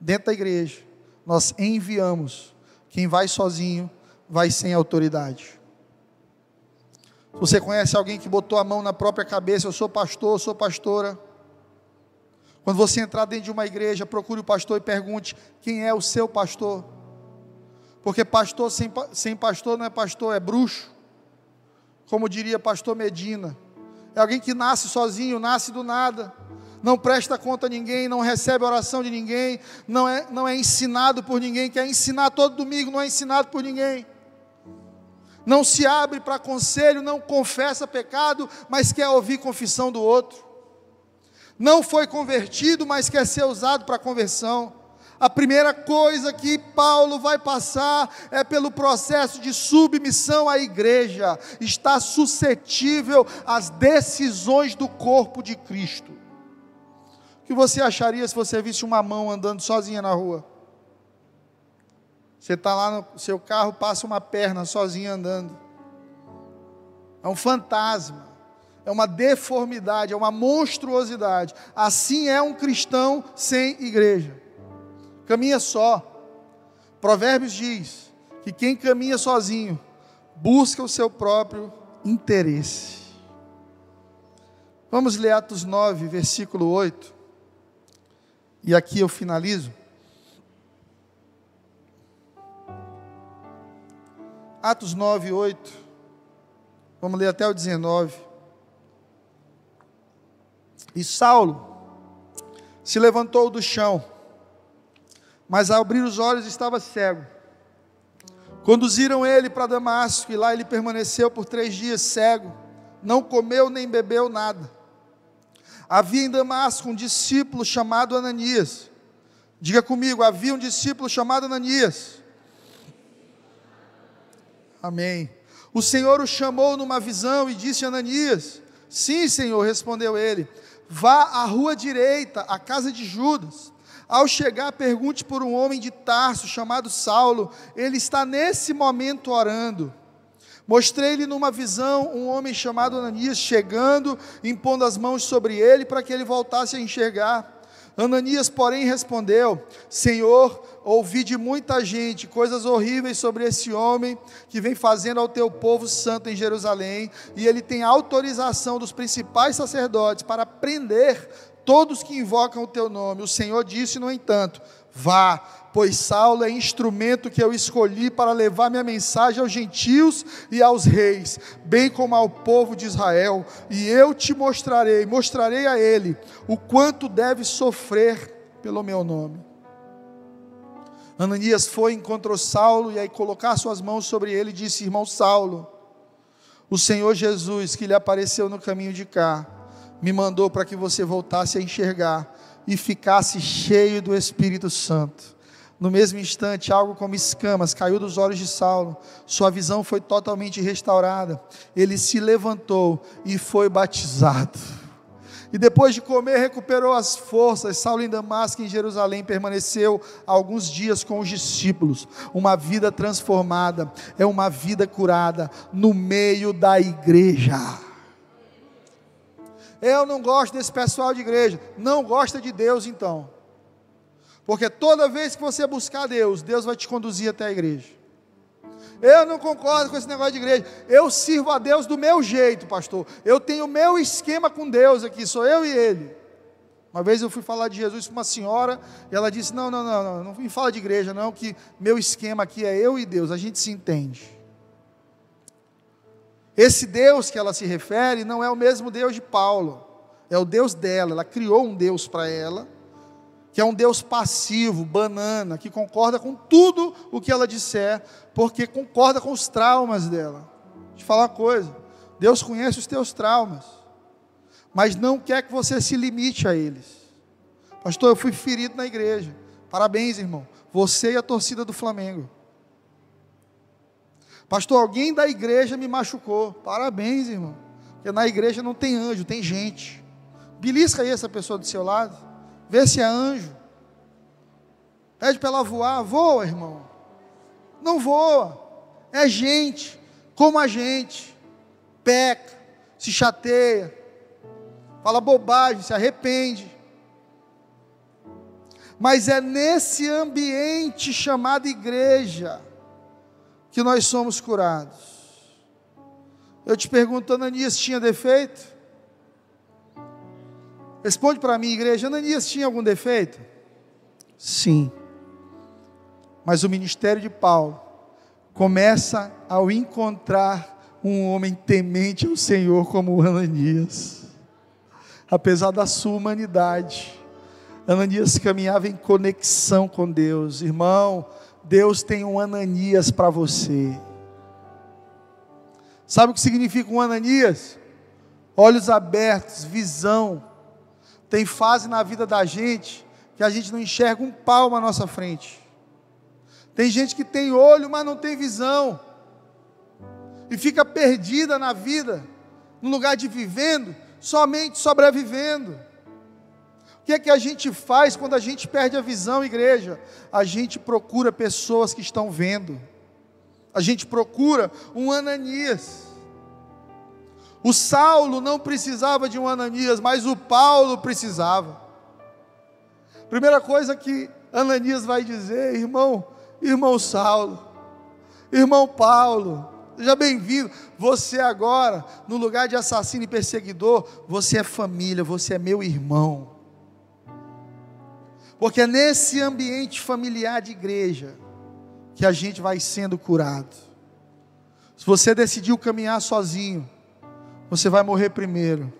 Dentro da igreja, nós enviamos. Quem vai sozinho, vai sem autoridade. Se você conhece alguém que botou a mão na própria cabeça, eu sou pastor, eu sou pastora. Quando você entrar dentro de uma igreja, procure o pastor e pergunte quem é o seu pastor. Porque pastor sem, sem pastor não é pastor, é bruxo. Como diria pastor Medina. É alguém que nasce sozinho, nasce do nada. Não presta conta a ninguém, não recebe oração de ninguém, não é, não é ensinado por ninguém, quer ensinar todo domingo, não é ensinado por ninguém não se abre para conselho, não confessa pecado, mas quer ouvir confissão do outro. Não foi convertido, mas quer ser usado para conversão. A primeira coisa que Paulo vai passar é pelo processo de submissão à igreja, está suscetível às decisões do corpo de Cristo. O que você acharia se você visse uma mão andando sozinha na rua? Você está lá no seu carro, passa uma perna sozinha andando. É um fantasma, é uma deformidade, é uma monstruosidade. Assim é um cristão sem igreja. Caminha só. Provérbios diz que quem caminha sozinho busca o seu próprio interesse. Vamos ler Atos 9, versículo 8. E aqui eu finalizo. Atos 9, 8. Vamos ler até o 19. E Saulo se levantou do chão, mas ao abrir os olhos estava cego. Conduziram ele para Damasco, e lá ele permaneceu por três dias cego, não comeu nem bebeu nada. Havia em Damasco um discípulo chamado Ananias. Diga comigo, havia um discípulo chamado Ananias Amém. O Senhor o chamou numa visão e disse Ananias: Sim, Senhor, respondeu ele. Vá à rua direita, à casa de Judas. Ao chegar, pergunte por um homem de Tarso chamado Saulo. Ele está nesse momento orando. Mostrei-lhe numa visão um homem chamado Ananias chegando, impondo as mãos sobre ele para que ele voltasse a enxergar. Ananias, porém, respondeu: Senhor, ouvi de muita gente coisas horríveis sobre esse homem que vem fazendo ao teu povo santo em Jerusalém, e ele tem autorização dos principais sacerdotes para prender todos que invocam o teu nome. O Senhor disse, no entanto: Vá, pois Saulo é instrumento que eu escolhi para levar minha mensagem aos gentios e aos reis, bem como ao povo de Israel, e eu te mostrarei, mostrarei a ele o quanto deve sofrer pelo meu nome. Ananias foi, encontrou Saulo e aí colocar suas mãos sobre ele disse: Irmão Saulo, o Senhor Jesus que lhe apareceu no caminho de cá, me mandou para que você voltasse a enxergar e ficasse cheio do Espírito Santo. No mesmo instante, algo como escamas caiu dos olhos de Saulo, sua visão foi totalmente restaurada. Ele se levantou e foi batizado. E depois de comer, recuperou as forças. Saulo em Damasco, em Jerusalém, permaneceu alguns dias com os discípulos. Uma vida transformada é uma vida curada no meio da igreja. Eu não gosto desse pessoal de igreja. Não gosta de Deus, então. Porque toda vez que você buscar Deus, Deus vai te conduzir até a igreja. Eu não concordo com esse negócio de igreja. Eu sirvo a Deus do meu jeito, pastor. Eu tenho o meu esquema com Deus aqui, sou eu e ele. Uma vez eu fui falar de Jesus para uma senhora e ela disse: Não, não, não, não, não me fala de igreja, não, que meu esquema aqui é eu e Deus, a gente se entende. Esse Deus que ela se refere não é o mesmo Deus de Paulo, é o Deus dela. Ela criou um Deus para ela, que é um Deus passivo, banana, que concorda com tudo o que ela disser, porque concorda com os traumas dela. Deixa eu falar uma coisa: Deus conhece os teus traumas, mas não quer que você se limite a eles. Pastor, eu fui ferido na igreja. Parabéns, irmão. Você e a torcida do Flamengo. Pastor, alguém da igreja me machucou. Parabéns, irmão. Porque na igreja não tem anjo, tem gente. Belisca aí essa pessoa do seu lado. Vê se é anjo. Pede para ela voar. Voa, irmão. Não voa. É gente, como a gente. Peca, se chateia, fala bobagem, se arrepende. Mas é nesse ambiente chamado igreja que nós somos curados. Eu te pergunto, Ananias tinha defeito? Responde para mim, igreja: Ananias tinha algum defeito? Sim. Mas o ministério de Paulo começa ao encontrar um homem temente ao Senhor como Ananias. Apesar da sua humanidade, Ananias caminhava em conexão com Deus. Irmão, Deus tem um Ananias para você. Sabe o que significa um Ananias? Olhos abertos, visão. Tem fase na vida da gente que a gente não enxerga um palmo à nossa frente. Tem gente que tem olho, mas não tem visão. E fica perdida na vida, no lugar de vivendo, somente sobrevivendo. O que é que a gente faz quando a gente perde a visão, igreja? A gente procura pessoas que estão vendo. A gente procura um Ananias. O Saulo não precisava de um Ananias, mas o Paulo precisava. Primeira coisa que Ananias vai dizer, irmão, irmão Saulo, irmão Paulo, seja bem-vindo. Você agora, no lugar de assassino e perseguidor, você é família, você é meu irmão. Porque é nesse ambiente familiar de igreja que a gente vai sendo curado. Se você decidiu caminhar sozinho, você vai morrer primeiro.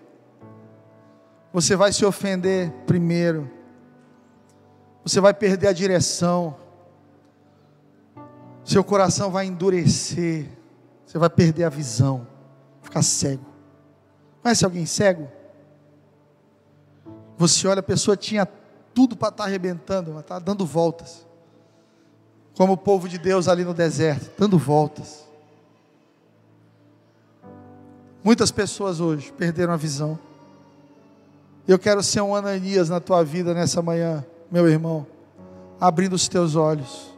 Você vai se ofender primeiro. Você vai perder a direção. Seu coração vai endurecer. Você vai perder a visão. Ficar cego. Conhece alguém cego? Você olha, a pessoa tinha tudo para estar tá arrebentando, mas está dando voltas. Como o povo de Deus ali no deserto, dando voltas. Muitas pessoas hoje perderam a visão. Eu quero ser um Ananias na tua vida nessa manhã, meu irmão, abrindo os teus olhos.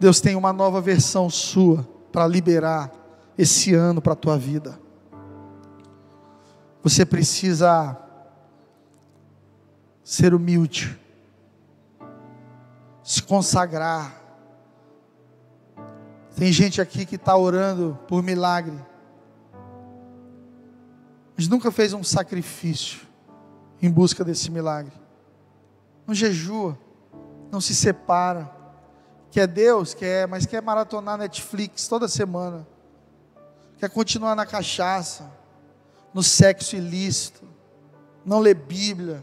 Deus tem uma nova versão sua para liberar esse ano para a tua vida. Você precisa ser humilde, se consagrar. Tem gente aqui que está orando por milagre, mas nunca fez um sacrifício em busca desse milagre. Não jejua, não se separa. Quer Deus, quer, mas quer maratonar Netflix toda semana. Quer continuar na cachaça, no sexo ilícito, não lê Bíblia,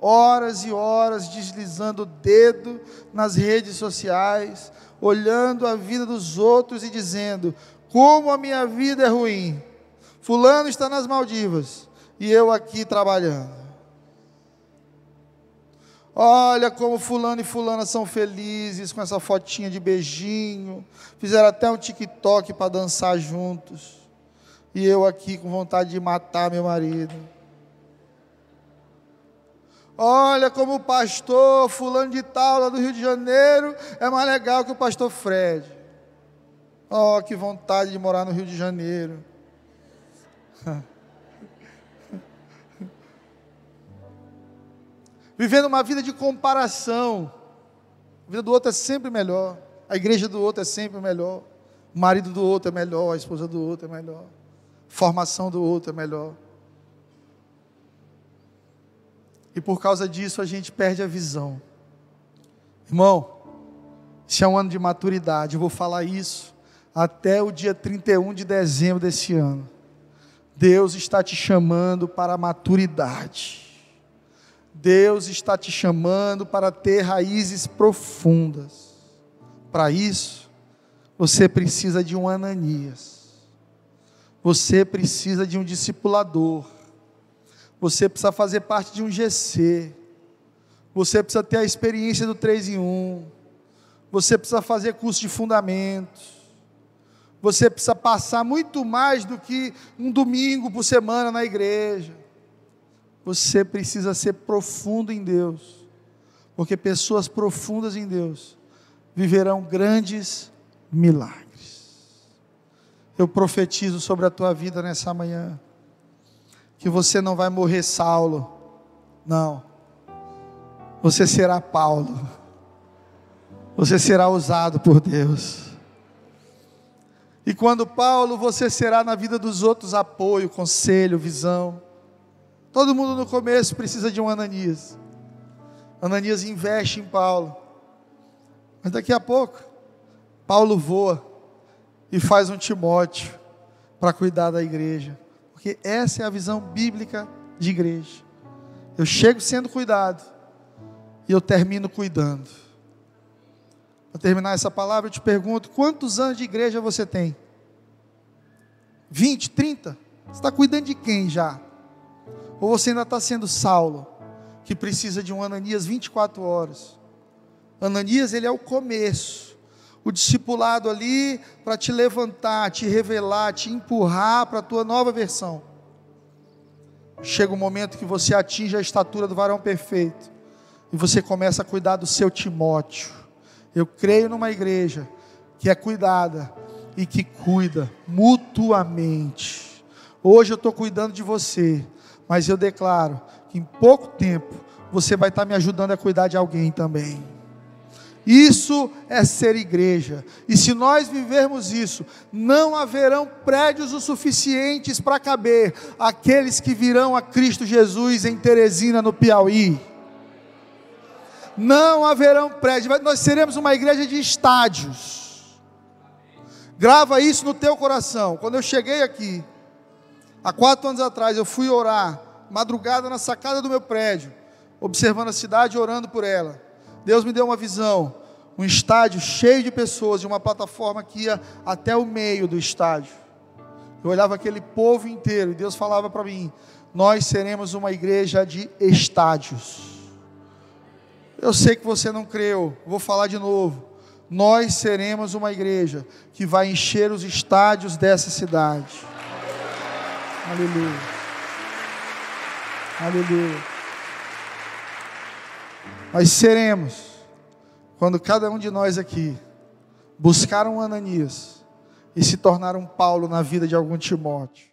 horas e horas deslizando o dedo nas redes sociais, olhando a vida dos outros e dizendo: como a minha vida é ruim, Fulano está nas Maldivas e eu aqui trabalhando. Olha como fulano e fulana são felizes com essa fotinha de beijinho. Fizeram até um TikTok para dançar juntos. E eu aqui com vontade de matar meu marido. Olha como o pastor fulano de tal lá do Rio de Janeiro é mais legal que o pastor Fred. Oh, que vontade de morar no Rio de Janeiro. [LAUGHS] Vivendo uma vida de comparação. A vida do outro é sempre melhor. A igreja do outro é sempre melhor. O marido do outro é melhor. A esposa do outro é melhor. Formação do outro é melhor. E por causa disso a gente perde a visão. Irmão, esse é um ano de maturidade. Eu vou falar isso até o dia 31 de dezembro desse ano. Deus está te chamando para a maturidade. Deus está te chamando para ter raízes profundas. Para isso, você precisa de um Ananias. Você precisa de um discipulador. Você precisa fazer parte de um GC. Você precisa ter a experiência do 3 em 1. Você precisa fazer curso de fundamentos você precisa passar muito mais do que um domingo por semana na igreja. Você precisa ser profundo em Deus, porque pessoas profundas em Deus viverão grandes milagres. Eu profetizo sobre a tua vida nessa manhã, que você não vai morrer Saulo, não, você será Paulo, você será usado por Deus. E quando Paulo, você será na vida dos outros apoio, conselho, visão. Todo mundo no começo precisa de um Ananias. Ananias investe em Paulo. Mas daqui a pouco, Paulo voa e faz um Timóteo para cuidar da igreja. Porque essa é a visão bíblica de igreja. Eu chego sendo cuidado e eu termino cuidando. Para terminar essa palavra, eu te pergunto: quantos anos de igreja você tem? 20, 30? Você está cuidando de quem já? Ou você ainda está sendo Saulo, que precisa de um Ananias 24 horas? Ananias, ele é o começo, o discipulado ali para te levantar, te revelar, te empurrar para a tua nova versão. Chega o um momento que você atinge a estatura do varão perfeito e você começa a cuidar do seu Timóteo. Eu creio numa igreja que é cuidada e que cuida mutuamente. Hoje eu estou cuidando de você, mas eu declaro que em pouco tempo você vai estar me ajudando a cuidar de alguém também. Isso é ser igreja. E se nós vivermos isso, não haverão prédios o suficientes para caber aqueles que virão a Cristo Jesus em Teresina, no Piauí. Não haverão prédios, nós seremos uma igreja de estádios. Grava isso no teu coração. Quando eu cheguei aqui, há quatro anos atrás, eu fui orar, madrugada na sacada do meu prédio, observando a cidade e orando por ela. Deus me deu uma visão, um estádio cheio de pessoas, de uma plataforma que ia até o meio do estádio. Eu olhava aquele povo inteiro e Deus falava para mim: Nós seremos uma igreja de estádios. Eu sei que você não creu, vou falar de novo. Nós seremos uma igreja que vai encher os estádios dessa cidade. Aleluia. Aleluia. Nós seremos, quando cada um de nós aqui buscar um Ananias e se tornar um Paulo na vida de algum Timóteo.